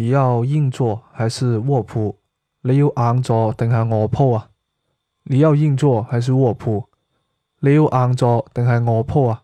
你要硬座还是卧铺？你要硬座定系卧铺啊？你要硬座还是卧铺？你要硬座定系卧铺啊？